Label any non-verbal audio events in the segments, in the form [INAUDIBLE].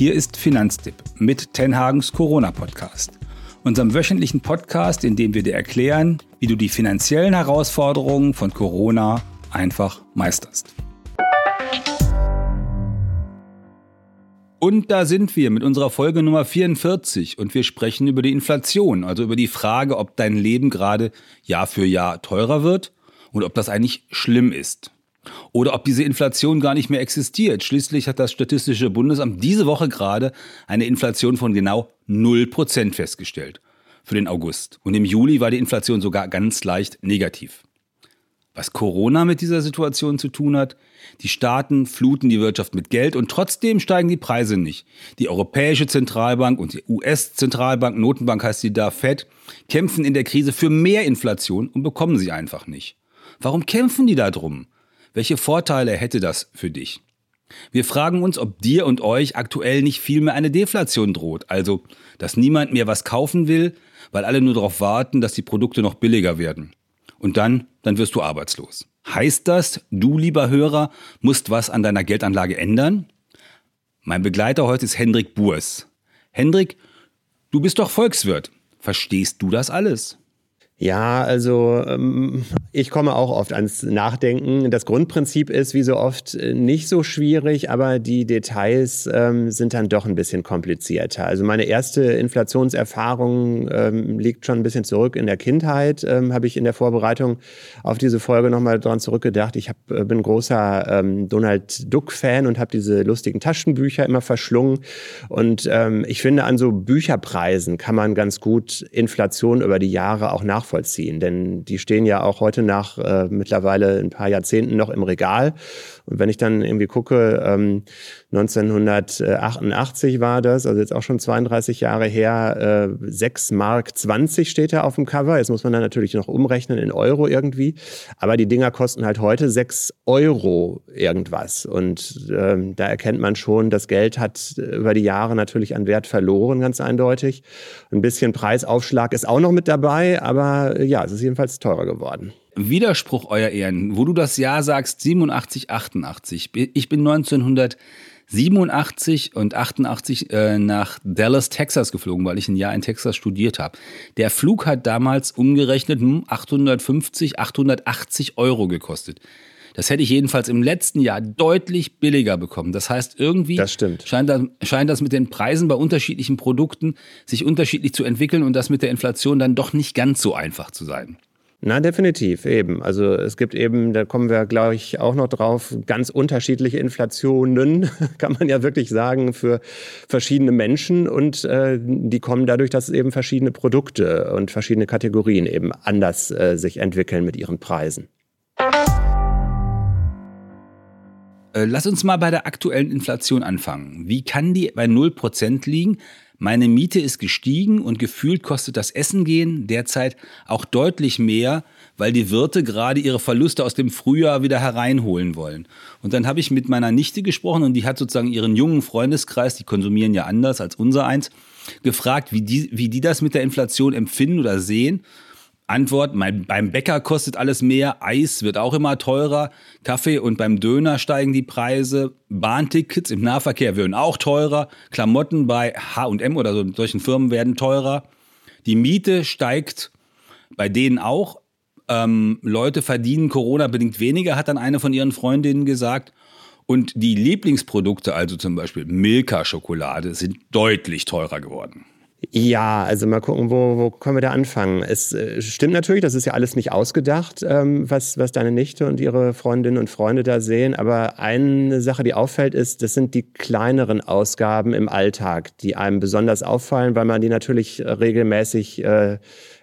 Hier ist Finanztipp mit Tenhagens Corona-Podcast. Unserem wöchentlichen Podcast, in dem wir dir erklären, wie du die finanziellen Herausforderungen von Corona einfach meisterst. Und da sind wir mit unserer Folge Nummer 44 und wir sprechen über die Inflation, also über die Frage, ob dein Leben gerade Jahr für Jahr teurer wird und ob das eigentlich schlimm ist. Oder ob diese Inflation gar nicht mehr existiert. Schließlich hat das Statistische Bundesamt diese Woche gerade eine Inflation von genau 0% festgestellt für den August. Und im Juli war die Inflation sogar ganz leicht negativ. Was Corona mit dieser Situation zu tun hat, die Staaten fluten die Wirtschaft mit Geld und trotzdem steigen die Preise nicht. Die Europäische Zentralbank und die US-Zentralbank, Notenbank heißt sie da, Fed, kämpfen in der Krise für mehr Inflation und bekommen sie einfach nicht. Warum kämpfen die da drum? Welche Vorteile hätte das für dich? Wir fragen uns, ob dir und euch aktuell nicht vielmehr eine Deflation droht, also dass niemand mehr was kaufen will, weil alle nur darauf warten, dass die Produkte noch billiger werden. Und dann, dann wirst du arbeitslos. Heißt das, du, lieber Hörer, musst was an deiner Geldanlage ändern? Mein Begleiter heute ist Hendrik Burs. Hendrik, du bist doch Volkswirt. Verstehst du das alles? Ja, also ähm, ich komme auch oft ans Nachdenken. Das Grundprinzip ist wie so oft äh, nicht so schwierig, aber die Details ähm, sind dann doch ein bisschen komplizierter. Also meine erste Inflationserfahrung ähm, liegt schon ein bisschen zurück in der Kindheit. Ähm, habe ich in der Vorbereitung auf diese Folge nochmal dran zurückgedacht. Ich hab, äh, bin großer ähm, Donald Duck-Fan und habe diese lustigen Taschenbücher immer verschlungen. Und ähm, ich finde, an so Bücherpreisen kann man ganz gut Inflation über die Jahre auch nachvollziehen nachvollziehen, denn die stehen ja auch heute nach äh, mittlerweile ein paar Jahrzehnten noch im Regal. Und wenn ich dann irgendwie gucke, ähm, 1988 war das, also jetzt auch schon 32 Jahre her, äh, 6 Mark 20 steht da auf dem Cover. Jetzt muss man dann natürlich noch umrechnen in Euro irgendwie. Aber die Dinger kosten halt heute 6 Euro irgendwas. Und ähm, da erkennt man schon, das Geld hat über die Jahre natürlich an Wert verloren, ganz eindeutig. Ein bisschen Preisaufschlag ist auch noch mit dabei, aber ja, es ist jedenfalls teurer geworden. Widerspruch, Euer Ehren, wo du das Jahr sagst, 87, 88. Ich bin 1900 87 und 88 äh, nach Dallas, Texas geflogen, weil ich ein Jahr in Texas studiert habe. Der Flug hat damals umgerechnet 850, hm, 880 Euro gekostet. Das hätte ich jedenfalls im letzten Jahr deutlich billiger bekommen. Das heißt, irgendwie das Scheint, das, scheint das mit den Preisen bei unterschiedlichen Produkten sich unterschiedlich zu entwickeln und das mit der Inflation dann doch nicht ganz so einfach zu sein. Na, definitiv, eben. Also es gibt eben, da kommen wir, glaube ich, auch noch drauf, ganz unterschiedliche Inflationen, [LAUGHS] kann man ja wirklich sagen, für verschiedene Menschen. Und äh, die kommen dadurch, dass eben verschiedene Produkte und verschiedene Kategorien eben anders äh, sich entwickeln mit ihren Preisen. Äh, lass uns mal bei der aktuellen Inflation anfangen. Wie kann die bei 0% liegen? Meine Miete ist gestiegen und gefühlt kostet das Essen gehen derzeit auch deutlich mehr, weil die Wirte gerade ihre Verluste aus dem Frühjahr wieder hereinholen wollen. Und dann habe ich mit meiner Nichte gesprochen und die hat sozusagen ihren jungen Freundeskreis, die konsumieren ja anders als unser eins, gefragt, wie die, wie die das mit der Inflation empfinden oder sehen. Antwort, mein, beim Bäcker kostet alles mehr, Eis wird auch immer teurer, Kaffee und beim Döner steigen die Preise, Bahntickets im Nahverkehr werden auch teurer, Klamotten bei H&M oder so solchen Firmen werden teurer, die Miete steigt bei denen auch, ähm, Leute verdienen Corona-bedingt weniger, hat dann eine von ihren Freundinnen gesagt, und die Lieblingsprodukte, also zum Beispiel Milka-Schokolade, sind deutlich teurer geworden. Ja, also mal gucken, wo, wo können wir da anfangen? Es äh, stimmt natürlich, das ist ja alles nicht ausgedacht, ähm, was, was deine Nichte und ihre Freundinnen und Freunde da sehen. Aber eine Sache, die auffällt, ist, das sind die kleineren Ausgaben im Alltag, die einem besonders auffallen, weil man die natürlich regelmäßig äh,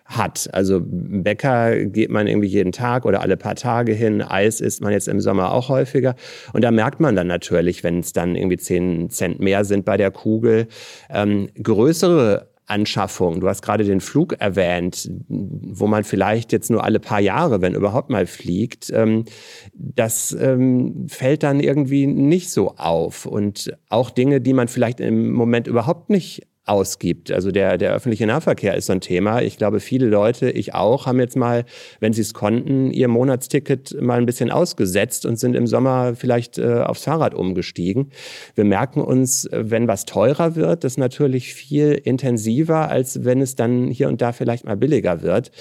hat. Also Bäcker geht man irgendwie jeden Tag oder alle paar Tage hin. Eis isst man jetzt im Sommer auch häufiger. Und da merkt man dann natürlich, wenn es dann irgendwie zehn Cent mehr sind bei der Kugel, ähm, größere Anschaffung. Du hast gerade den Flug erwähnt, wo man vielleicht jetzt nur alle paar Jahre, wenn überhaupt mal fliegt. Ähm, das ähm, fällt dann irgendwie nicht so auf. Und auch Dinge, die man vielleicht im Moment überhaupt nicht ausgibt. Also der, der öffentliche Nahverkehr ist so ein Thema. Ich glaube, viele Leute, ich auch, haben jetzt mal, wenn sie es konnten, ihr Monatsticket mal ein bisschen ausgesetzt und sind im Sommer vielleicht äh, aufs Fahrrad umgestiegen. Wir merken uns, wenn was teurer wird, das natürlich viel intensiver, als wenn es dann hier und da vielleicht mal billiger wird.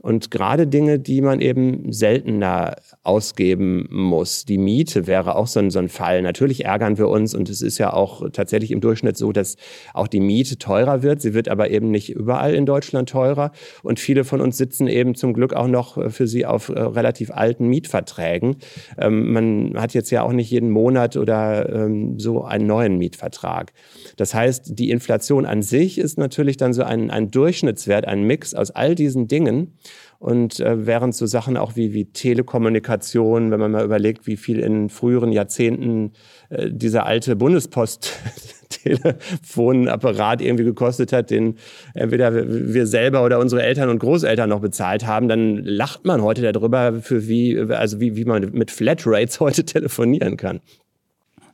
Und gerade Dinge, die man eben seltener ausgeben muss. Die Miete wäre auch so ein, so ein Fall. Natürlich ärgern wir uns und es ist ja auch tatsächlich im Durchschnitt so, dass auch die Miete teurer wird. Sie wird aber eben nicht überall in Deutschland teurer. Und viele von uns sitzen eben zum Glück auch noch für sie auf äh, relativ alten Mietverträgen. Ähm, man hat jetzt ja auch nicht jeden Monat oder ähm, so einen neuen Mietvertrag. Das heißt, die Inflation an sich ist natürlich dann so ein, ein Durchschnittswert, ein Mix aus all diesen Dingen. Und äh, während so Sachen auch wie, wie Telekommunikation, wenn man mal überlegt, wie viel in früheren Jahrzehnten äh, dieser alte Bundespost [LAUGHS] Telefonapparat irgendwie gekostet hat, den entweder wir selber oder unsere Eltern und Großeltern noch bezahlt haben, dann lacht man heute darüber, für wie, also wie, wie man mit Flatrates [LAUGHS] heute telefonieren kann.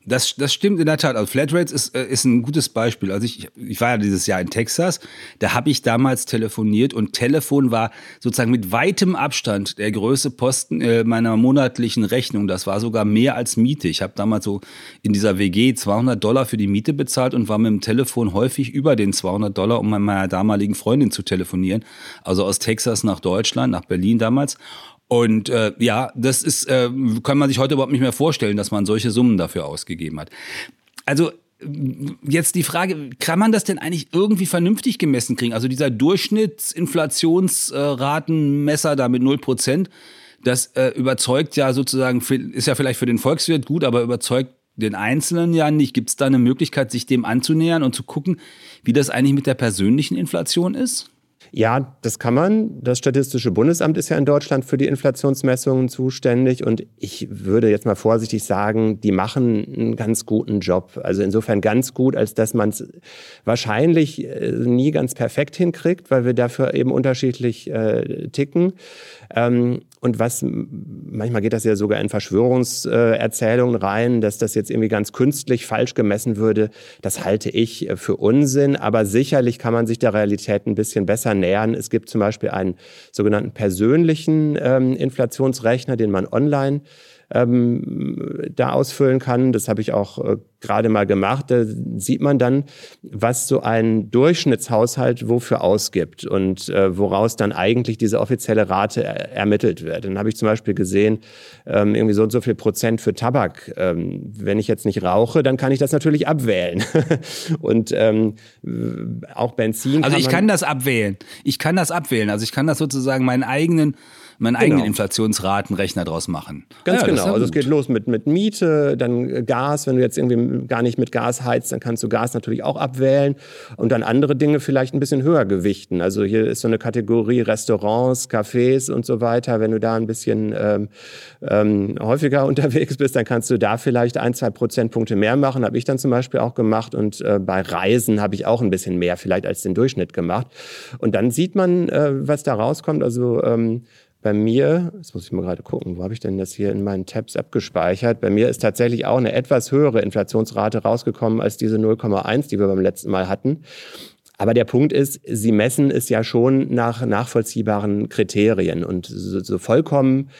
Das, das stimmt in der Tat. Also Flatrates ist, äh, ist ein gutes Beispiel. Also ich, ich war ja dieses Jahr in Texas, da habe ich damals telefoniert und Telefon war sozusagen mit weitem Abstand der größte Posten äh, meiner monatlichen Rechnung. Das war sogar mehr als Miete. Ich habe damals so in dieser WG 200 Dollar für die Miete bezahlt und war mit dem Telefon häufig über den 200 Dollar, um mit meiner damaligen Freundin zu telefonieren. Also aus Texas nach Deutschland, nach Berlin damals. Und äh, ja, das ist, äh, kann man sich heute überhaupt nicht mehr vorstellen, dass man solche Summen dafür ausgegeben hat. Also Jetzt die Frage, kann man das denn eigentlich irgendwie vernünftig gemessen kriegen? Also dieser Durchschnittsinflationsratenmesser da mit 0%, das äh, überzeugt ja sozusagen, ist ja vielleicht für den Volkswirt gut, aber überzeugt den Einzelnen ja nicht. Gibt es da eine Möglichkeit, sich dem anzunähern und zu gucken, wie das eigentlich mit der persönlichen Inflation ist? Ja, das kann man. Das Statistische Bundesamt ist ja in Deutschland für die Inflationsmessungen zuständig und ich würde jetzt mal vorsichtig sagen, die machen einen ganz guten Job. Also insofern ganz gut, als dass man es wahrscheinlich äh, nie ganz perfekt hinkriegt, weil wir dafür eben unterschiedlich äh, ticken. Ähm, und was, manchmal geht das ja sogar in Verschwörungserzählungen rein, dass das jetzt irgendwie ganz künstlich falsch gemessen würde. Das halte ich für Unsinn. Aber sicherlich kann man sich der Realität ein bisschen besser nähern. Es gibt zum Beispiel einen sogenannten persönlichen ähm, Inflationsrechner, den man online ähm, da ausfüllen kann. Das habe ich auch äh, gerade mal gemacht. Da sieht man dann, was so ein Durchschnittshaushalt wofür ausgibt und äh, woraus dann eigentlich diese offizielle Rate er ermittelt wird. Dann habe ich zum Beispiel gesehen, ähm, irgendwie so und so viel Prozent für Tabak. Ähm, wenn ich jetzt nicht rauche, dann kann ich das natürlich abwählen. [LAUGHS] und ähm, auch Benzin. Also ich kann das abwählen. Ich kann das abwählen. Also ich kann das sozusagen meinen eigenen meinen genau. eigenen Inflationsratenrechner draus machen. Ganz ja, genau. Also es geht los mit, mit Miete, dann Gas. Wenn du jetzt irgendwie gar nicht mit Gas heizt, dann kannst du Gas natürlich auch abwählen und dann andere Dinge vielleicht ein bisschen höher gewichten. Also hier ist so eine Kategorie Restaurants, Cafés und so weiter. Wenn du da ein bisschen ähm, ähm, häufiger [LAUGHS] unterwegs bist, dann kannst du da vielleicht ein, zwei Prozentpunkte mehr machen. Habe ich dann zum Beispiel auch gemacht. Und äh, bei Reisen habe ich auch ein bisschen mehr vielleicht als den Durchschnitt gemacht. Und dann sieht man, äh, was da rauskommt. Also ähm, bei mir, jetzt muss ich mal gerade gucken, wo habe ich denn das hier in meinen Tabs abgespeichert? Bei mir ist tatsächlich auch eine etwas höhere Inflationsrate rausgekommen als diese 0,1, die wir beim letzten Mal hatten. Aber der Punkt ist, Sie messen es ja schon nach nachvollziehbaren Kriterien und so, so vollkommen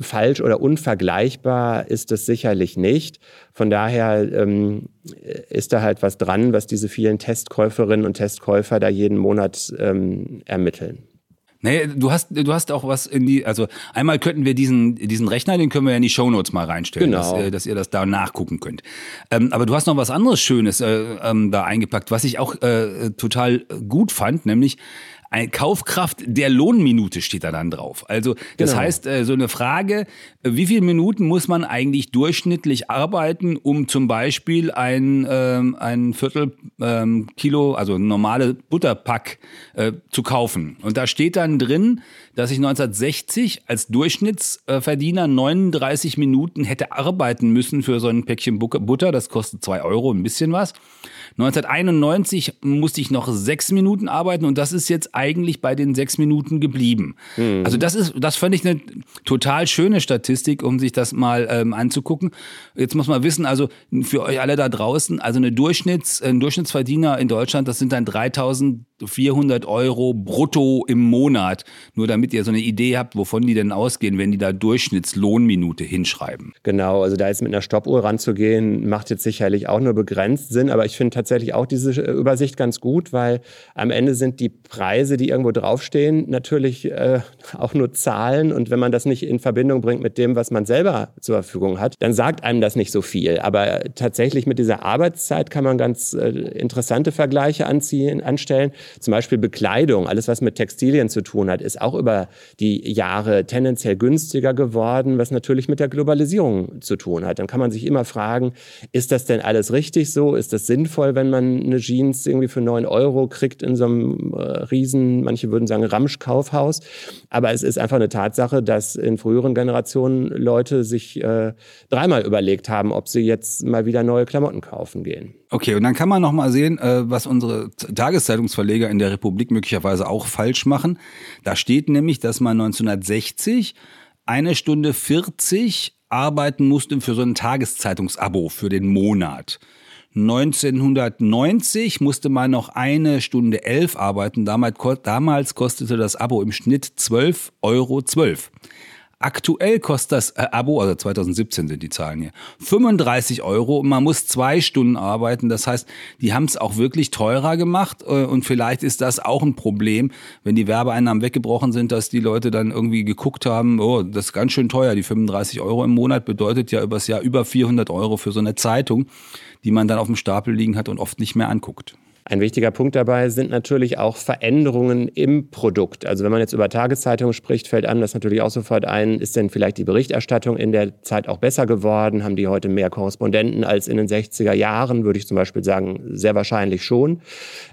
falsch oder unvergleichbar ist es sicherlich nicht. Von daher ähm, ist da halt was dran, was diese vielen Testkäuferinnen und Testkäufer da jeden Monat ähm, ermitteln. Nee, du hast, du hast auch was in die, also einmal könnten wir diesen, diesen Rechner, den können wir ja in die Shownotes mal reinstellen, genau. dass, äh, dass ihr das da nachgucken könnt. Ähm, aber du hast noch was anderes Schönes äh, ähm, da eingepackt, was ich auch äh, total gut fand, nämlich eine Kaufkraft der Lohnminute steht da dann drauf. Also das genau. heißt, äh, so eine Frage, wie viele Minuten muss man eigentlich durchschnittlich arbeiten, um zum Beispiel ein, ähm, ein Viertel ähm, Kilo, also normale Butterpack äh, zu kaufen. Und da steht dann drin, dass ich 1960 als Durchschnittsverdiener 39 Minuten hätte arbeiten müssen für so ein Päckchen Butter. Das kostet zwei Euro, ein bisschen was. 1991 musste ich noch sechs Minuten arbeiten und das ist jetzt eigentlich bei den sechs Minuten geblieben. Mhm. Also das ist, das fand ich eine total schöne Statistik, um sich das mal ähm, anzugucken. Jetzt muss man wissen, also für euch alle da draußen, also eine Durchschnitts, ein Durchschnittsverdiener in Deutschland, das sind dann 3400 Euro brutto im Monat. Nur damit ihr so eine Idee habt, wovon die denn ausgehen, wenn die da Durchschnittslohnminute hinschreiben. Genau, also da jetzt mit einer Stoppuhr ranzugehen, macht jetzt sicherlich auch nur begrenzt Sinn, aber ich finde tatsächlich auch diese Übersicht ganz gut, weil am Ende sind die Preise, die irgendwo draufstehen, natürlich äh, [LAUGHS] auch nur Zahlen und wenn man das nicht in Verbindung bringt mit dem, was man selber zur Verfügung hat, dann sagt einem das nicht so viel. Aber tatsächlich mit dieser Arbeitszeit kann man ganz äh, interessante Vergleiche anziehen, anstellen. Zum Beispiel Bekleidung, alles was mit Textilien zu tun hat, ist auch über die Jahre tendenziell günstiger geworden, was natürlich mit der Globalisierung zu tun hat. Dann kann man sich immer fragen, ist das denn alles richtig so? Ist das sinnvoll, wenn man eine Jeans irgendwie für neun Euro kriegt in so einem äh, riesen, manche würden sagen Ramsch-Kaufhaus? Aber es ist einfach eine Tatsache, dass in früheren Generationen Leute sich äh, dreimal überlegt haben, ob sie jetzt mal wieder neue Klamotten kaufen gehen. Okay, und dann kann man noch mal sehen, äh, was unsere Tageszeitungsverleger in der Republik möglicherweise auch falsch machen. Da steht nämlich, dass man 1960 eine Stunde 40 arbeiten musste für so ein Tageszeitungsabo für den Monat. 1990 musste man noch eine Stunde elf arbeiten. Damals, kostete das Abo im Schnitt 12,12 Euro. Aktuell kostet das äh, Abo, also 2017 sind die Zahlen hier, 35 Euro und man muss zwei Stunden arbeiten. Das heißt, die haben es auch wirklich teurer gemacht äh, und vielleicht ist das auch ein Problem, wenn die Werbeeinnahmen weggebrochen sind, dass die Leute dann irgendwie geguckt haben, oh, das ist ganz schön teuer. Die 35 Euro im Monat bedeutet ja übers Jahr über 400 Euro für so eine Zeitung, die man dann auf dem Stapel liegen hat und oft nicht mehr anguckt. Ein wichtiger Punkt dabei sind natürlich auch Veränderungen im Produkt. Also wenn man jetzt über Tageszeitungen spricht, fällt an, dass natürlich auch sofort ein, ist denn vielleicht die Berichterstattung in der Zeit auch besser geworden? Haben die heute mehr Korrespondenten als in den 60er Jahren? Würde ich zum Beispiel sagen, sehr wahrscheinlich schon.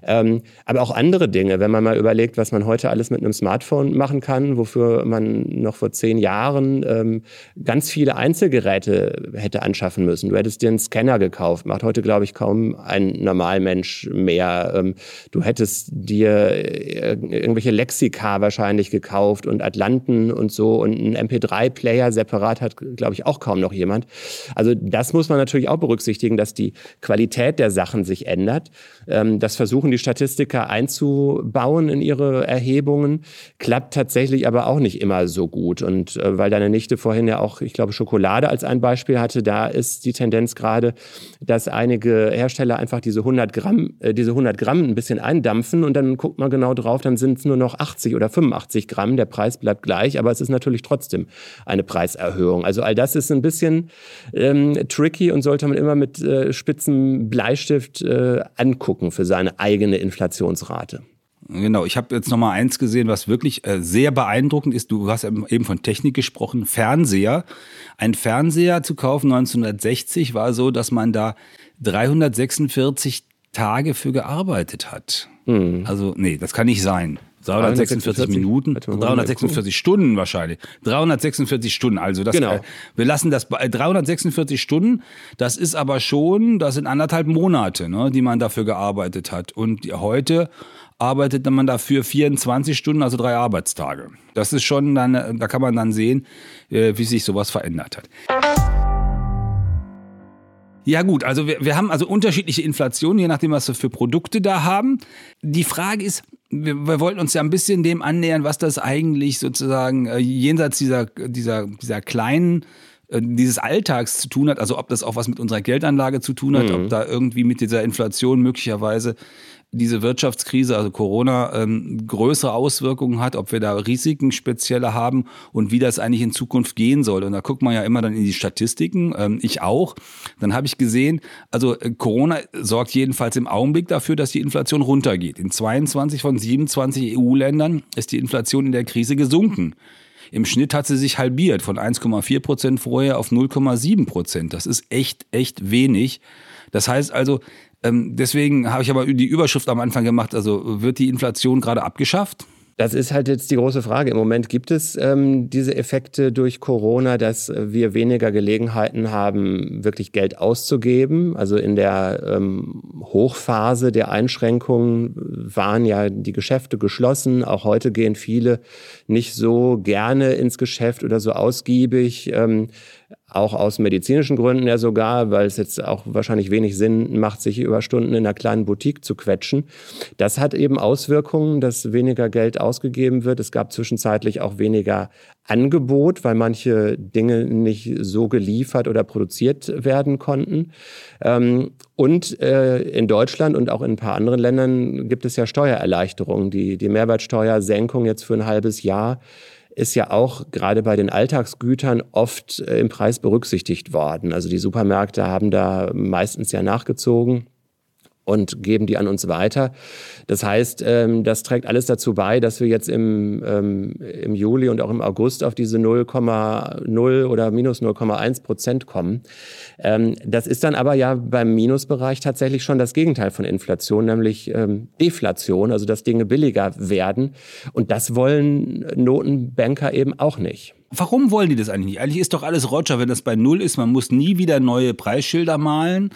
Ähm, aber auch andere Dinge, wenn man mal überlegt, was man heute alles mit einem Smartphone machen kann, wofür man noch vor zehn Jahren ähm, ganz viele Einzelgeräte hätte anschaffen müssen. Du hättest dir einen Scanner gekauft, macht heute, glaube ich, kaum ein Normalmensch mehr mehr. Ähm, du hättest dir äh, irgendwelche Lexika wahrscheinlich gekauft und Atlanten und so und einen MP3-Player separat hat, glaube ich, auch kaum noch jemand. Also das muss man natürlich auch berücksichtigen, dass die Qualität der Sachen sich ändert. Ähm, das versuchen die Statistiker einzubauen in ihre Erhebungen, klappt tatsächlich aber auch nicht immer so gut. Und äh, weil deine Nichte vorhin ja auch, ich glaube, Schokolade als ein Beispiel hatte, da ist die Tendenz gerade, dass einige Hersteller einfach diese 100 Gramm, äh, diese 100 Gramm ein bisschen eindampfen und dann guckt man genau drauf, dann sind es nur noch 80 oder 85 Gramm. Der Preis bleibt gleich, aber es ist natürlich trotzdem eine Preiserhöhung. Also all das ist ein bisschen ähm, tricky und sollte man immer mit äh, spitzen Bleistift äh, angucken für seine eigene Inflationsrate. Genau, ich habe jetzt noch mal eins gesehen, was wirklich äh, sehr beeindruckend ist. Du hast eben von Technik gesprochen, Fernseher. Ein Fernseher zu kaufen 1960 war so, dass man da 346 Tage für gearbeitet hat. Mhm. Also, nee, das kann nicht sein. 346 Minuten, 346 Stunden wahrscheinlich. 346 Stunden, also das, genau. Äh, wir lassen das bei 346 Stunden, das ist aber schon, das sind anderthalb Monate, ne, die man dafür gearbeitet hat. Und heute arbeitet man dafür 24 Stunden, also drei Arbeitstage. Das ist schon dann, da kann man dann sehen, äh, wie sich sowas verändert hat. Ja gut, also wir, wir haben also unterschiedliche Inflationen, je nachdem, was wir für Produkte da haben. Die Frage ist, wir, wir wollten uns ja ein bisschen dem annähern, was das eigentlich sozusagen äh, jenseits dieser, dieser, dieser kleinen äh, dieses Alltags zu tun hat, also ob das auch was mit unserer Geldanlage zu tun hat, mhm. ob da irgendwie mit dieser Inflation möglicherweise diese Wirtschaftskrise, also Corona, ähm, größere Auswirkungen hat, ob wir da Risiken spezielle haben und wie das eigentlich in Zukunft gehen soll. Und da guckt man ja immer dann in die Statistiken, ähm, ich auch. Dann habe ich gesehen, also äh, Corona sorgt jedenfalls im Augenblick dafür, dass die Inflation runtergeht. In 22 von 27 EU-Ländern ist die Inflation in der Krise gesunken. Im Schnitt hat sie sich halbiert von 1,4 Prozent vorher auf 0,7 Prozent. Das ist echt, echt wenig. Das heißt also, deswegen habe ich aber die Überschrift am Anfang gemacht, also wird die Inflation gerade abgeschafft? Das ist halt jetzt die große Frage. Im Moment gibt es ähm, diese Effekte durch Corona, dass wir weniger Gelegenheiten haben, wirklich Geld auszugeben. Also in der ähm, Hochphase der Einschränkungen waren ja die Geschäfte geschlossen. Auch heute gehen viele nicht so gerne ins Geschäft oder so ausgiebig. Ähm, auch aus medizinischen Gründen ja sogar, weil es jetzt auch wahrscheinlich wenig Sinn macht, sich über Stunden in einer kleinen Boutique zu quetschen. Das hat eben Auswirkungen, dass weniger Geld ausgegeben wird. Es gab zwischenzeitlich auch weniger Angebot, weil manche Dinge nicht so geliefert oder produziert werden konnten. Ähm, und äh, in Deutschland und auch in ein paar anderen Ländern gibt es ja Steuererleichterungen. Die, die Mehrwertsteuersenkung jetzt für ein halbes Jahr ist ja auch gerade bei den Alltagsgütern oft äh, im Preis berücksichtigt worden. Also die Supermärkte haben da meistens ja nachgezogen und geben die an uns weiter. Das heißt, ähm, das trägt alles dazu bei, dass wir jetzt im, ähm, im Juli und auch im August auf diese 0,0 oder minus 0,1 Prozent kommen. Ähm, das ist dann aber ja beim Minusbereich tatsächlich schon das Gegenteil von Inflation, nämlich Deflation, also dass Dinge billiger werden. Und das wollen Notenbanker eben auch nicht. Warum wollen die das eigentlich nicht? Eigentlich ist doch alles Roger, wenn das bei Null ist. Man muss nie wieder neue Preisschilder malen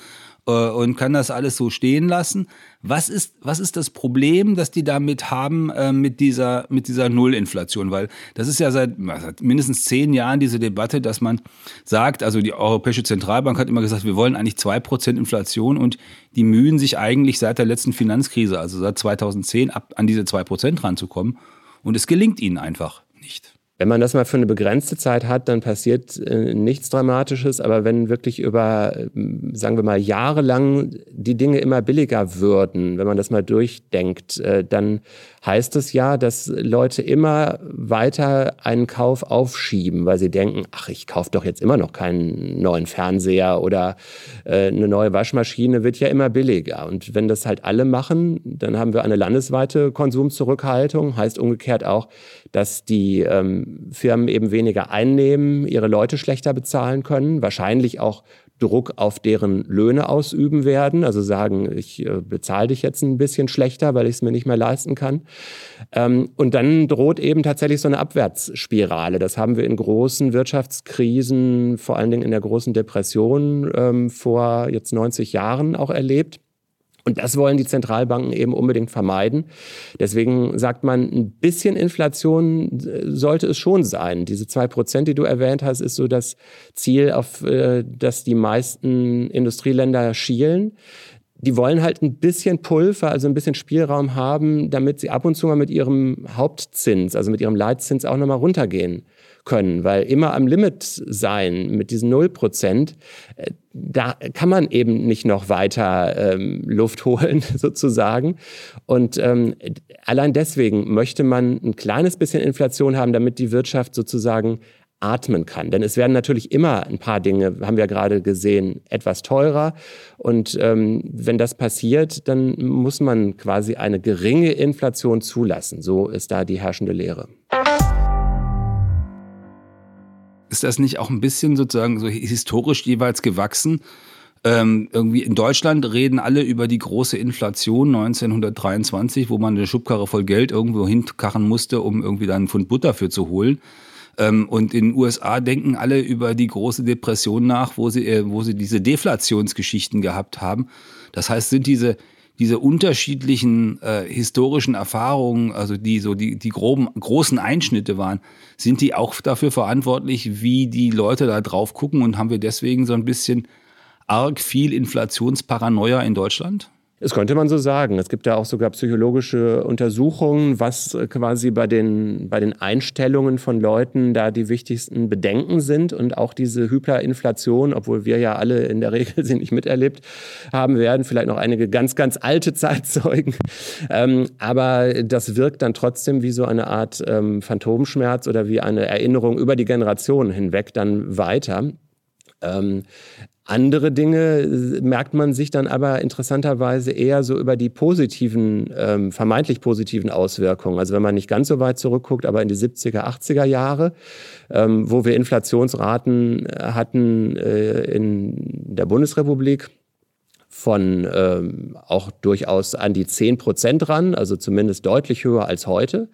und kann das alles so stehen lassen. Was ist, was ist das Problem, das die damit haben äh, mit dieser, mit dieser Nullinflation? Weil das ist ja seit, seit mindestens zehn Jahren diese Debatte, dass man sagt, also die Europäische Zentralbank hat immer gesagt, wir wollen eigentlich zwei Prozent Inflation und die mühen sich eigentlich seit der letzten Finanzkrise, also seit 2010, ab an diese zwei Prozent ranzukommen. Und es gelingt ihnen einfach nicht. Wenn man das mal für eine begrenzte Zeit hat, dann passiert äh, nichts Dramatisches. Aber wenn wirklich über, äh, sagen wir mal, jahrelang die Dinge immer billiger würden, wenn man das mal durchdenkt, äh, dann heißt es ja, dass Leute immer weiter einen Kauf aufschieben, weil sie denken, ach, ich kaufe doch jetzt immer noch keinen neuen Fernseher oder äh, eine neue Waschmaschine wird ja immer billiger. Und wenn das halt alle machen, dann haben wir eine landesweite Konsumzurückhaltung, heißt umgekehrt auch, dass die ähm, Firmen eben weniger einnehmen, ihre Leute schlechter bezahlen können, wahrscheinlich auch Druck auf deren Löhne ausüben werden, also sagen, ich äh, bezahle dich jetzt ein bisschen schlechter, weil ich es mir nicht mehr leisten kann. Ähm, und dann droht eben tatsächlich so eine Abwärtsspirale. Das haben wir in großen Wirtschaftskrisen, vor allen Dingen in der großen Depression ähm, vor jetzt 90 Jahren auch erlebt. Und das wollen die Zentralbanken eben unbedingt vermeiden. Deswegen sagt man, ein bisschen Inflation äh, sollte es schon sein. Diese zwei Prozent, die du erwähnt hast, ist so das Ziel, auf äh, das die meisten Industrieländer schielen. Die wollen halt ein bisschen Pulver, also ein bisschen Spielraum haben, damit sie ab und zu mal mit ihrem Hauptzins, also mit ihrem Leitzins auch nochmal runtergehen können, weil immer am Limit sein mit diesen 0 Prozent, äh, da kann man eben nicht noch weiter ähm, Luft holen [LAUGHS] sozusagen. Und ähm, allein deswegen möchte man ein kleines bisschen Inflation haben, damit die Wirtschaft sozusagen atmen kann. Denn es werden natürlich immer ein paar Dinge, haben wir gerade gesehen, etwas teurer. Und ähm, wenn das passiert, dann muss man quasi eine geringe Inflation zulassen. So ist da die herrschende Lehre. Ist das nicht auch ein bisschen sozusagen so historisch jeweils gewachsen? Ähm, irgendwie in Deutschland reden alle über die große Inflation 1923, wo man eine Schubkarre voll Geld irgendwo hinkarren musste, um irgendwie dann einen Pfund Butter für zu holen. Ähm, und in den USA denken alle über die große Depression nach, wo sie, äh, wo sie diese Deflationsgeschichten gehabt haben. Das heißt, sind diese diese unterschiedlichen äh, historischen Erfahrungen, also die so die, die groben, großen Einschnitte waren, sind die auch dafür verantwortlich, wie die Leute da drauf gucken und haben wir deswegen so ein bisschen arg viel Inflationsparanoia in Deutschland? Das könnte man so sagen. Es gibt ja auch sogar psychologische Untersuchungen, was quasi bei den, bei den Einstellungen von Leuten da die wichtigsten Bedenken sind und auch diese Hyperinflation, obwohl wir ja alle in der Regel [LAUGHS] sie nicht miterlebt haben werden, vielleicht noch einige ganz, ganz alte [LAUGHS] Zeitzeugen. Ähm, aber das wirkt dann trotzdem wie so eine Art ähm, Phantomschmerz oder wie eine Erinnerung über die Generationen hinweg dann weiter. Ähm, andere Dinge äh, merkt man sich dann aber interessanterweise eher so über die positiven, ähm, vermeintlich positiven Auswirkungen. Also wenn man nicht ganz so weit zurückguckt, aber in die 70er, 80er Jahre, ähm, wo wir Inflationsraten äh, hatten äh, in der Bundesrepublik von ähm, auch durchaus an die 10 Prozent ran, also zumindest deutlich höher als heute.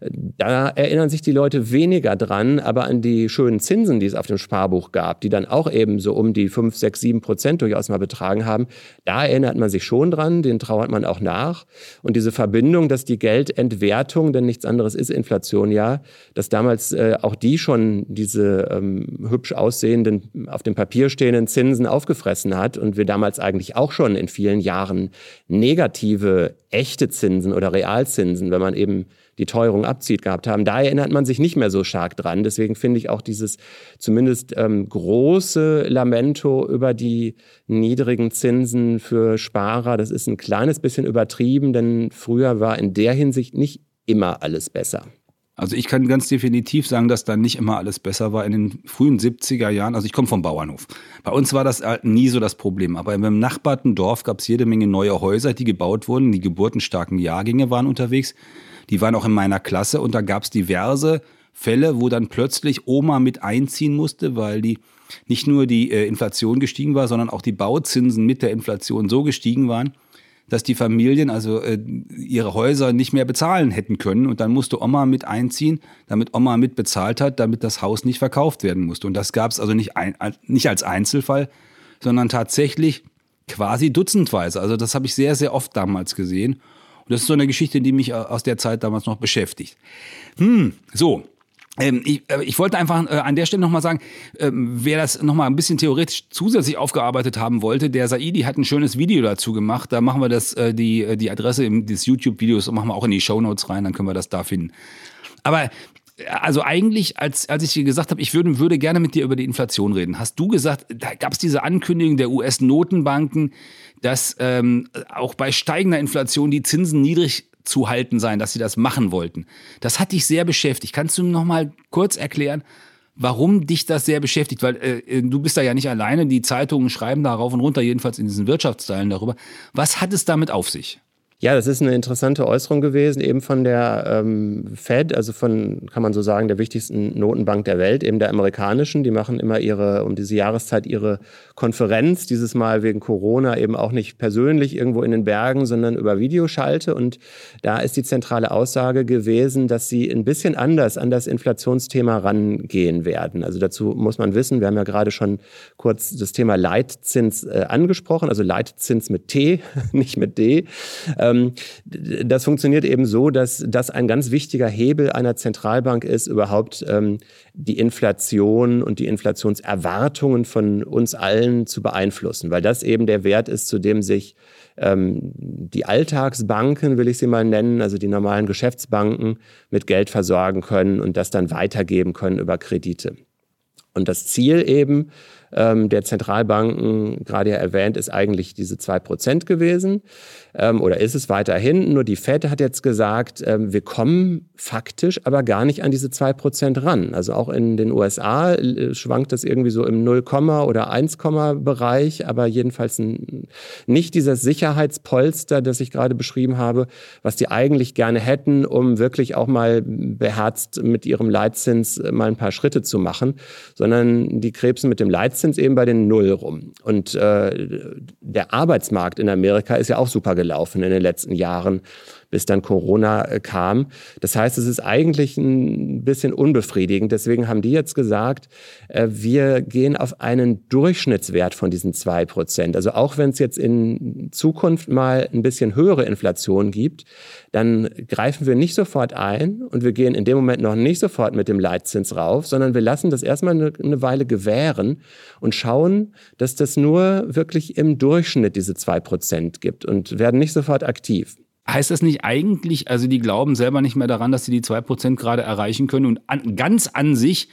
Da erinnern sich die Leute weniger dran, aber an die schönen Zinsen, die es auf dem Sparbuch gab, die dann auch eben so um die 5, 6, 7 Prozent durchaus mal betragen haben. Da erinnert man sich schon dran, den trauert man auch nach. Und diese Verbindung, dass die Geldentwertung, denn nichts anderes ist Inflation ja, dass damals äh, auch die schon diese ähm, hübsch aussehenden, auf dem Papier stehenden Zinsen aufgefressen hat und wir damals eigentlich auch schon in vielen Jahren negative, echte Zinsen oder Realzinsen, wenn man eben die Teuerung abzieht, gehabt haben. Da erinnert man sich nicht mehr so stark dran. Deswegen finde ich auch dieses zumindest ähm, große Lamento über die niedrigen Zinsen für Sparer, das ist ein kleines bisschen übertrieben, denn früher war in der Hinsicht nicht immer alles besser. Also ich kann ganz definitiv sagen, dass da nicht immer alles besser war in den frühen 70er Jahren. Also ich komme vom Bauernhof. Bei uns war das halt nie so das Problem. Aber im benachbarten Dorf gab es jede Menge neue Häuser, die gebaut wurden. Die geburtenstarken Jahrgänge waren unterwegs die waren auch in meiner Klasse und da gab es diverse Fälle, wo dann plötzlich Oma mit einziehen musste, weil die nicht nur die äh, Inflation gestiegen war, sondern auch die Bauzinsen mit der Inflation so gestiegen waren, dass die Familien also äh, ihre Häuser nicht mehr bezahlen hätten können und dann musste Oma mit einziehen, damit Oma mit bezahlt hat, damit das Haus nicht verkauft werden musste. Und das gab es also nicht, ein, nicht als Einzelfall, sondern tatsächlich quasi dutzendweise. Also das habe ich sehr, sehr oft damals gesehen. Das ist so eine Geschichte, die mich äh, aus der Zeit damals noch beschäftigt. Hm, so. Ähm, ich, äh, ich, wollte einfach äh, an der Stelle nochmal sagen, ähm, wer das nochmal ein bisschen theoretisch zusätzlich aufgearbeitet haben wollte, der Saidi hat ein schönes Video dazu gemacht. Da machen wir das, die, die Adresse des YouTube-Videos machen wir auch in die Show Notes rein, dann können wir das da finden. Aber also eigentlich, als, als ich dir gesagt habe, ich würde, würde gerne mit dir über die Inflation reden, hast du gesagt, da gab es diese Ankündigung der US-Notenbanken, dass ähm, auch bei steigender Inflation die Zinsen niedrig zu halten seien, dass sie das machen wollten. Das hat dich sehr beschäftigt. Kannst du noch mal kurz erklären, warum dich das sehr beschäftigt? Weil äh, äh, du bist da ja nicht alleine. Die Zeitungen schreiben da rauf und runter, jedenfalls in diesen Wirtschaftsteilen darüber. Was hat es damit auf sich? Ja, das ist eine interessante Äußerung gewesen, eben von der ähm, Fed, also von, kann man so sagen, der wichtigsten Notenbank der Welt, eben der amerikanischen. Die machen immer ihre, um diese Jahreszeit ihre Konferenz, dieses Mal wegen Corona eben auch nicht persönlich irgendwo in den Bergen, sondern über Videoschalte. Und da ist die zentrale Aussage gewesen, dass sie ein bisschen anders an das Inflationsthema rangehen werden. Also dazu muss man wissen, wir haben ja gerade schon kurz das Thema Leitzins äh, angesprochen, also Leitzins mit T, [LAUGHS] nicht mit D. ähm, das funktioniert eben so, dass das ein ganz wichtiger Hebel einer Zentralbank ist, überhaupt ähm, die Inflation und die Inflationserwartungen von uns allen zu beeinflussen, weil das eben der Wert ist, zu dem sich ähm, die Alltagsbanken, will ich sie mal nennen, also die normalen Geschäftsbanken, mit Geld versorgen können und das dann weitergeben können über Kredite. Und das Ziel eben der Zentralbanken, gerade ja erwähnt, ist eigentlich diese zwei Prozent gewesen ähm, oder ist es weiterhin. Nur die Fed hat jetzt gesagt, ähm, wir kommen faktisch aber gar nicht an diese zwei Prozent ran. Also auch in den USA äh, schwankt das irgendwie so im 0, oder 1, Bereich, aber jedenfalls nicht dieses Sicherheitspolster, das ich gerade beschrieben habe, was die eigentlich gerne hätten, um wirklich auch mal beherzt mit ihrem Leitzins äh, mal ein paar Schritte zu machen, sondern die krebsen mit dem Leitzins eben bei den Null rum. Und äh, der Arbeitsmarkt in Amerika ist ja auch super gelaufen in den letzten Jahren bis dann Corona äh, kam. Das heißt, es ist eigentlich ein bisschen unbefriedigend. Deswegen haben die jetzt gesagt, äh, wir gehen auf einen Durchschnittswert von diesen zwei Prozent. Also auch wenn es jetzt in Zukunft mal ein bisschen höhere Inflation gibt, dann greifen wir nicht sofort ein und wir gehen in dem Moment noch nicht sofort mit dem Leitzins rauf, sondern wir lassen das erstmal eine, eine Weile gewähren und schauen, dass das nur wirklich im Durchschnitt diese zwei Prozent gibt und werden nicht sofort aktiv. Heißt das nicht eigentlich, also die glauben selber nicht mehr daran, dass sie die 2% gerade erreichen können? Und an, ganz an sich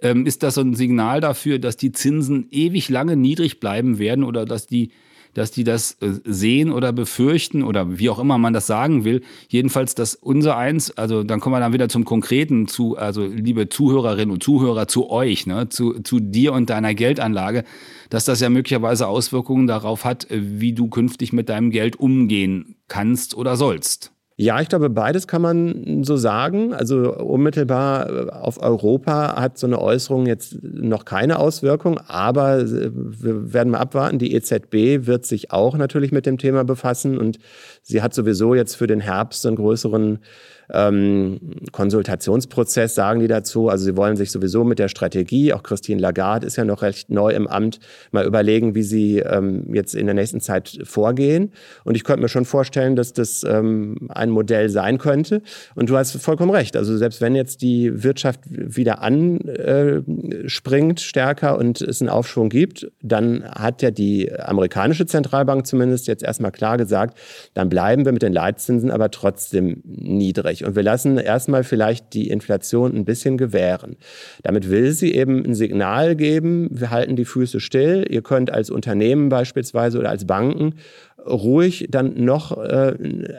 ähm, ist das so ein Signal dafür, dass die Zinsen ewig lange niedrig bleiben werden oder dass die dass die das äh, sehen oder befürchten oder wie auch immer man das sagen will. Jedenfalls, dass unser eins, also dann kommen wir dann wieder zum Konkreten zu, also liebe Zuhörerinnen und Zuhörer, zu euch, ne, zu, zu dir und deiner Geldanlage, dass das ja möglicherweise Auswirkungen darauf hat, äh, wie du künftig mit deinem Geld umgehen kannst oder sollst. Ja, ich glaube, beides kann man so sagen. Also unmittelbar äh, auf Europa hat so eine Äußerung jetzt noch keine Auswirkung, aber äh, wir werden mal abwarten. Die EZB wird sich auch natürlich mit dem Thema befassen und sie hat sowieso jetzt für den Herbst einen größeren ähm, Konsultationsprozess, sagen die dazu. Also sie wollen sich sowieso mit der Strategie, auch Christine Lagarde ist ja noch recht neu im Amt, mal überlegen, wie sie ähm, jetzt in der nächsten Zeit vorgehen. Und ich könnte mir schon vorstellen, dass das ähm, ein Modell sein könnte. Und du hast vollkommen recht. Also selbst wenn jetzt die Wirtschaft wieder anspringt äh, stärker und es einen Aufschwung gibt, dann hat ja die amerikanische Zentralbank zumindest jetzt erstmal klar gesagt, dann bleiben wir mit den Leitzinsen aber trotzdem niedrig niedrig und wir lassen erstmal vielleicht die Inflation ein bisschen gewähren. Damit will sie eben ein Signal geben, wir halten die Füße still. Ihr könnt als Unternehmen beispielsweise oder als Banken ruhig dann noch äh,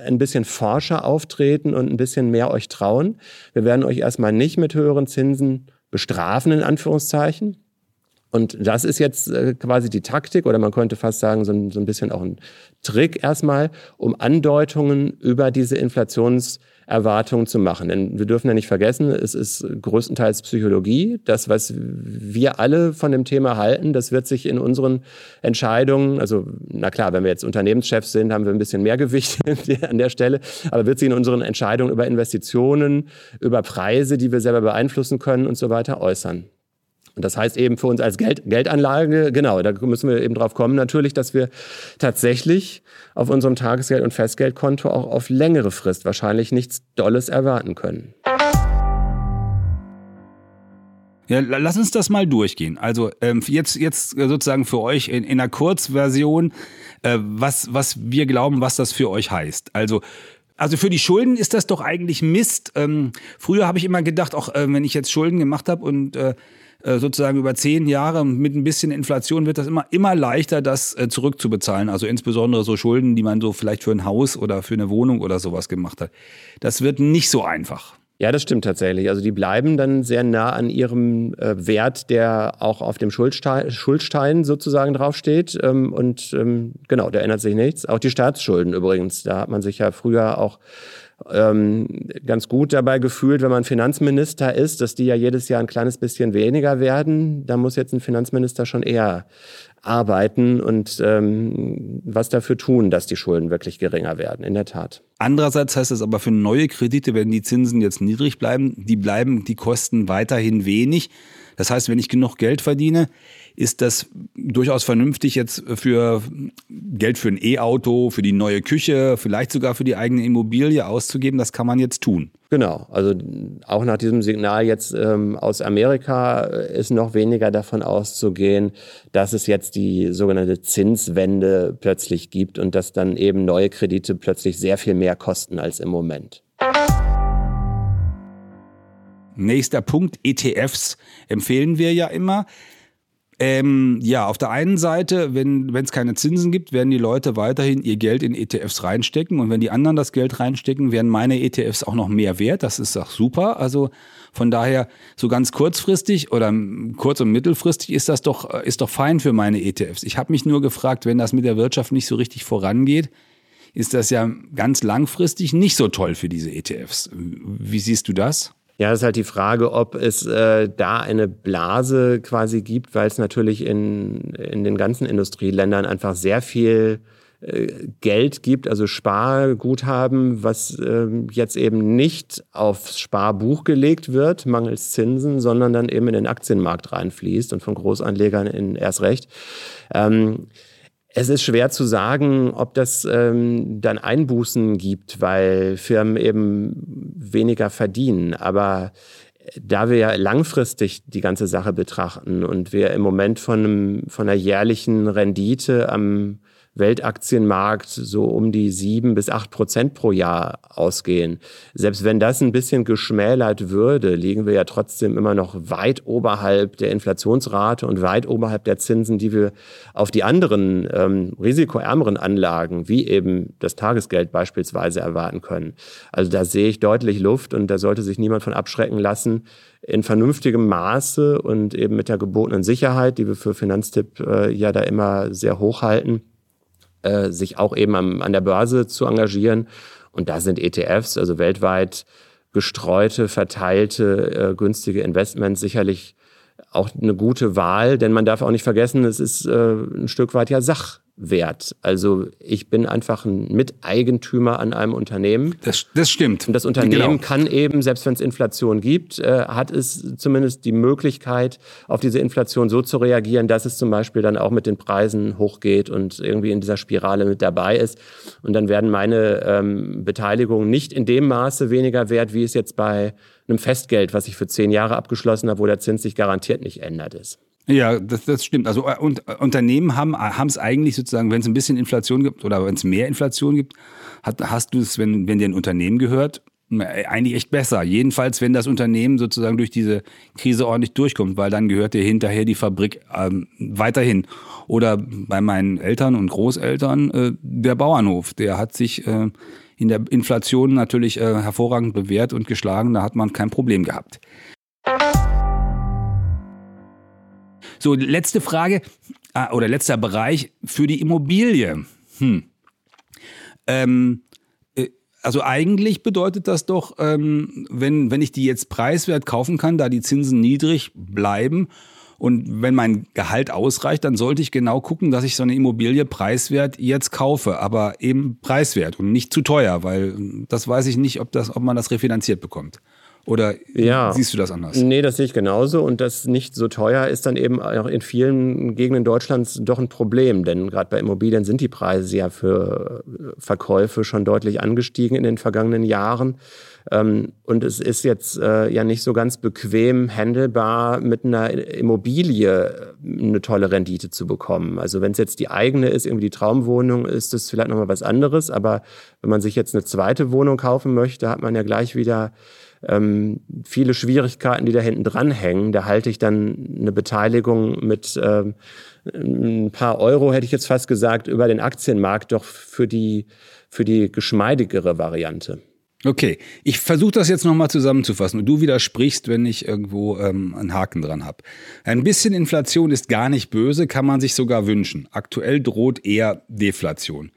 ein bisschen forscher auftreten und ein bisschen mehr euch trauen. Wir werden euch erstmal nicht mit höheren Zinsen bestrafen, in Anführungszeichen. Und das ist jetzt äh, quasi die Taktik oder man könnte fast sagen, so ein, so ein bisschen auch ein Trick erstmal, um Andeutungen über diese Inflationserwartungen zu machen. Denn wir dürfen ja nicht vergessen, es ist größtenteils Psychologie. Das, was wir alle von dem Thema halten, das wird sich in unseren Entscheidungen, also na klar, wenn wir jetzt Unternehmenschefs sind, haben wir ein bisschen mehr Gewicht [LAUGHS] an der Stelle, aber wird sich in unseren Entscheidungen über Investitionen, über Preise, die wir selber beeinflussen können und so weiter äußern. Und das heißt eben für uns als Geld, Geldanlage, genau, da müssen wir eben drauf kommen, natürlich, dass wir tatsächlich auf unserem Tagesgeld- und Festgeldkonto auch auf längere Frist wahrscheinlich nichts Dolles erwarten können. Ja, lass uns das mal durchgehen. Also ähm, jetzt, jetzt sozusagen für euch in, in einer Kurzversion, äh, was, was wir glauben, was das für euch heißt. Also also für die Schulden ist das doch eigentlich Mist. Ähm, früher habe ich immer gedacht, auch äh, wenn ich jetzt Schulden gemacht habe und äh, sozusagen über zehn Jahre mit ein bisschen Inflation wird das immer, immer leichter, das äh, zurückzubezahlen. Also insbesondere so Schulden, die man so vielleicht für ein Haus oder für eine Wohnung oder sowas gemacht hat. Das wird nicht so einfach. Ja, das stimmt tatsächlich. Also die bleiben dann sehr nah an ihrem äh, Wert, der auch auf dem Schuldstein, Schuldstein sozusagen draufsteht. Ähm, und ähm, genau, da ändert sich nichts. Auch die Staatsschulden übrigens. Da hat man sich ja früher auch ähm, ganz gut dabei gefühlt, wenn man Finanzminister ist, dass die ja jedes Jahr ein kleines bisschen weniger werden. Da muss jetzt ein Finanzminister schon eher arbeiten und ähm, was dafür tun, dass die Schulden wirklich geringer werden, in der Tat. Andererseits heißt es aber für neue Kredite, wenn die Zinsen jetzt niedrig bleiben, die bleiben die Kosten weiterhin wenig. Das heißt, wenn ich genug Geld verdiene, ist das durchaus vernünftig jetzt für Geld für ein E-Auto, für die neue Küche, vielleicht sogar für die eigene Immobilie auszugeben. Das kann man jetzt tun. Genau, also auch nach diesem Signal jetzt ähm, aus Amerika ist noch weniger davon auszugehen, dass es jetzt die sogenannte Zinswende plötzlich gibt und dass dann eben neue Kredite plötzlich sehr viel mehr kosten als im Moment. Nächster Punkt, ETFs empfehlen wir ja immer. Ähm, ja, auf der einen Seite, wenn es keine Zinsen gibt, werden die Leute weiterhin ihr Geld in ETFs reinstecken. Und wenn die anderen das Geld reinstecken, werden meine ETFs auch noch mehr wert. Das ist auch super. Also von daher, so ganz kurzfristig oder kurz- und mittelfristig ist das doch, ist doch fein für meine ETFs. Ich habe mich nur gefragt, wenn das mit der Wirtschaft nicht so richtig vorangeht, ist das ja ganz langfristig nicht so toll für diese ETFs. Wie siehst du das? Ja, das ist halt die Frage, ob es äh, da eine Blase quasi gibt, weil es natürlich in, in den ganzen Industrieländern einfach sehr viel äh, Geld gibt, also Sparguthaben, was äh, jetzt eben nicht aufs Sparbuch gelegt wird, mangels Zinsen, sondern dann eben in den Aktienmarkt reinfließt und von Großanlegern in erst recht. Ähm, es ist schwer zu sagen, ob das ähm, dann Einbußen gibt, weil Firmen eben weniger verdienen. Aber da wir ja langfristig die ganze Sache betrachten und wir im Moment von, einem, von einer jährlichen Rendite am Weltaktienmarkt so um die sieben bis acht Prozent pro Jahr ausgehen. Selbst wenn das ein bisschen geschmälert würde, liegen wir ja trotzdem immer noch weit oberhalb der Inflationsrate und weit oberhalb der Zinsen, die wir auf die anderen ähm, risikoärmeren Anlagen, wie eben das Tagesgeld beispielsweise, erwarten können. Also da sehe ich deutlich Luft und da sollte sich niemand von abschrecken lassen, in vernünftigem Maße und eben mit der gebotenen Sicherheit, die wir für Finanztipp äh, ja da immer sehr hoch halten, äh, sich auch eben am, an der Börse zu engagieren. Und da sind ETFs, also weltweit gestreute, verteilte, äh, günstige Investments sicherlich auch eine gute Wahl, denn man darf auch nicht vergessen, es ist äh, ein Stück weit ja Sach, wert. Also ich bin einfach ein Miteigentümer an einem Unternehmen. Das, das stimmt. Und das Unternehmen genau. kann eben, selbst wenn es Inflation gibt, äh, hat es zumindest die Möglichkeit, auf diese Inflation so zu reagieren, dass es zum Beispiel dann auch mit den Preisen hochgeht und irgendwie in dieser Spirale mit dabei ist. Und dann werden meine ähm, Beteiligungen nicht in dem Maße weniger wert, wie es jetzt bei einem Festgeld, was ich für zehn Jahre abgeschlossen habe, wo der Zins sich garantiert nicht ändert ist. Ja, das, das stimmt. Also äh, und, äh, Unternehmen haben es eigentlich sozusagen, wenn es ein bisschen Inflation gibt oder wenn es mehr Inflation gibt, hat, hast du es, wenn, wenn dir ein Unternehmen gehört, eigentlich echt besser. Jedenfalls, wenn das Unternehmen sozusagen durch diese Krise ordentlich durchkommt, weil dann gehört dir hinterher die Fabrik ähm, weiterhin. Oder bei meinen Eltern und Großeltern äh, der Bauernhof, der hat sich äh, in der Inflation natürlich äh, hervorragend bewährt und geschlagen. Da hat man kein Problem gehabt. So, letzte Frage ah, oder letzter Bereich für die Immobilie. Hm. Ähm, äh, also eigentlich bedeutet das doch, ähm, wenn, wenn ich die jetzt preiswert kaufen kann, da die Zinsen niedrig bleiben und wenn mein Gehalt ausreicht, dann sollte ich genau gucken, dass ich so eine Immobilie preiswert jetzt kaufe, aber eben preiswert und nicht zu teuer, weil das weiß ich nicht, ob, das, ob man das refinanziert bekommt. Oder ja. siehst du das anders? Nee, das sehe ich genauso. Und das nicht so teuer ist dann eben auch in vielen Gegenden Deutschlands doch ein Problem. Denn gerade bei Immobilien sind die Preise ja für Verkäufe schon deutlich angestiegen in den vergangenen Jahren. Ähm, und es ist jetzt äh, ja nicht so ganz bequem handelbar, mit einer Immobilie eine tolle Rendite zu bekommen. Also wenn es jetzt die eigene ist, irgendwie die Traumwohnung, ist das vielleicht nochmal was anderes. Aber wenn man sich jetzt eine zweite Wohnung kaufen möchte, hat man ja gleich wieder ähm, viele Schwierigkeiten, die da hinten dran hängen. Da halte ich dann eine Beteiligung mit ähm, ein paar Euro, hätte ich jetzt fast gesagt, über den Aktienmarkt doch für die, für die geschmeidigere Variante. Okay, ich versuche das jetzt nochmal zusammenzufassen und du widersprichst, wenn ich irgendwo ähm, einen Haken dran habe. Ein bisschen Inflation ist gar nicht böse, kann man sich sogar wünschen. Aktuell droht eher Deflation.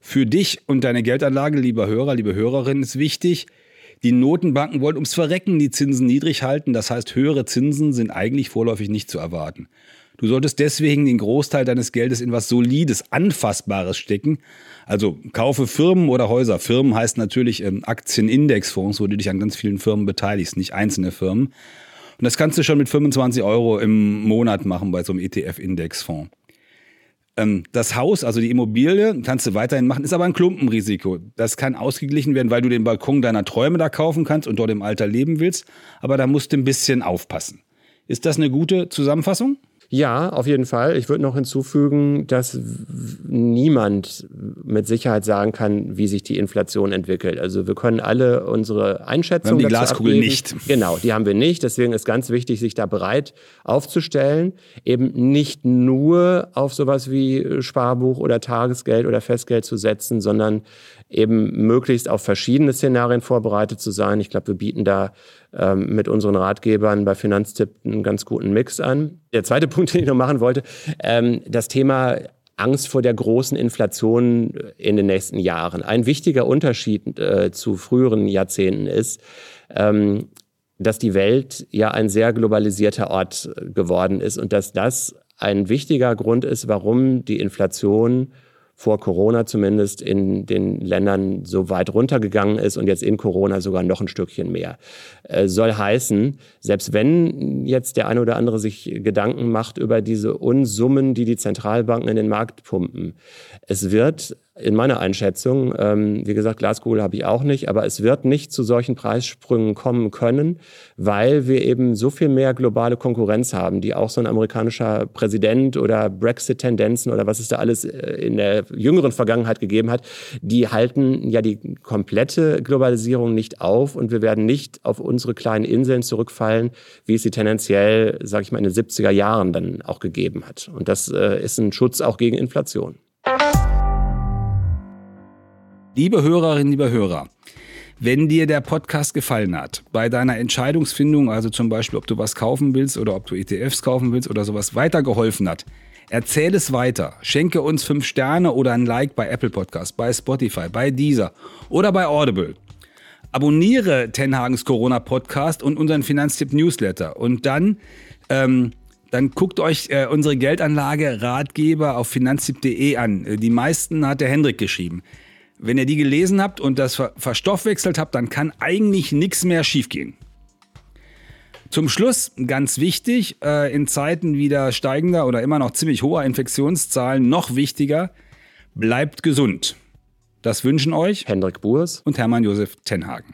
Für dich und deine Geldanlage, lieber Hörer, liebe Hörerin, ist wichtig, die Notenbanken wollen ums Verrecken die Zinsen niedrig halten. Das heißt, höhere Zinsen sind eigentlich vorläufig nicht zu erwarten. Du solltest deswegen den Großteil deines Geldes in was Solides, Anfassbares stecken. Also kaufe Firmen oder Häuser. Firmen heißt natürlich ähm, Aktienindexfonds, wo du dich an ganz vielen Firmen beteiligst, nicht einzelne Firmen. Und das kannst du schon mit 25 Euro im Monat machen bei so einem ETF-Indexfonds. Ähm, das Haus, also die Immobilie, kannst du weiterhin machen, ist aber ein Klumpenrisiko. Das kann ausgeglichen werden, weil du den Balkon deiner Träume da kaufen kannst und dort im Alter leben willst. Aber da musst du ein bisschen aufpassen. Ist das eine gute Zusammenfassung? Ja, auf jeden Fall. Ich würde noch hinzufügen, dass niemand mit Sicherheit sagen kann, wie sich die Inflation entwickelt. Also wir können alle unsere Einschätzungen wir haben die Glaskugel abgeben. nicht. Genau, die haben wir nicht. Deswegen ist ganz wichtig, sich da bereit aufzustellen. Eben nicht nur auf sowas wie Sparbuch oder Tagesgeld oder Festgeld zu setzen, sondern eben möglichst auf verschiedene Szenarien vorbereitet zu sein. Ich glaube, wir bieten da ähm, mit unseren Ratgebern bei Finanztipp einen ganz guten Mix an. Der zweite [LAUGHS] Punkt, den ich noch machen wollte, ähm, das Thema Angst vor der großen Inflation in den nächsten Jahren. Ein wichtiger Unterschied äh, zu früheren Jahrzehnten ist, ähm, dass die Welt ja ein sehr globalisierter Ort geworden ist und dass das ein wichtiger Grund ist, warum die Inflation vor Corona zumindest in den Ländern so weit runtergegangen ist und jetzt in Corona sogar noch ein Stückchen mehr. Äh, soll heißen, selbst wenn jetzt der eine oder andere sich Gedanken macht über diese Unsummen, die die Zentralbanken in den Markt pumpen, es wird in meiner Einschätzung, ähm, wie gesagt, Glaskugel habe ich auch nicht, aber es wird nicht zu solchen Preissprüngen kommen können, weil wir eben so viel mehr globale Konkurrenz haben, die auch so ein amerikanischer Präsident oder Brexit-Tendenzen oder was es da alles äh, in der jüngeren Vergangenheit gegeben hat, die halten ja die komplette Globalisierung nicht auf und wir werden nicht auf unsere kleinen Inseln zurückfallen, wie es sie tendenziell, sage ich mal, in den 70er Jahren dann auch gegeben hat. Und das äh, ist ein Schutz auch gegen Inflation. Liebe Hörerinnen, liebe Hörer, wenn dir der Podcast gefallen hat, bei deiner Entscheidungsfindung, also zum Beispiel, ob du was kaufen willst oder ob du ETFs kaufen willst oder sowas weitergeholfen hat, Erzähl es weiter. Schenke uns fünf Sterne oder ein Like bei Apple Podcast, bei Spotify, bei Deezer oder bei Audible. Abonniere Tenhagens Corona Podcast und unseren Finanztipp Newsletter. Und dann, ähm, dann guckt euch äh, unsere Geldanlage Ratgeber auf finanztipp.de an. Die meisten hat der Hendrik geschrieben. Wenn ihr die gelesen habt und das verstoffwechselt habt, dann kann eigentlich nichts mehr schiefgehen. Zum Schluss, ganz wichtig, äh, in Zeiten wieder steigender oder immer noch ziemlich hoher Infektionszahlen, noch wichtiger, bleibt gesund. Das wünschen euch Hendrik Burs und Hermann Josef Tenhagen.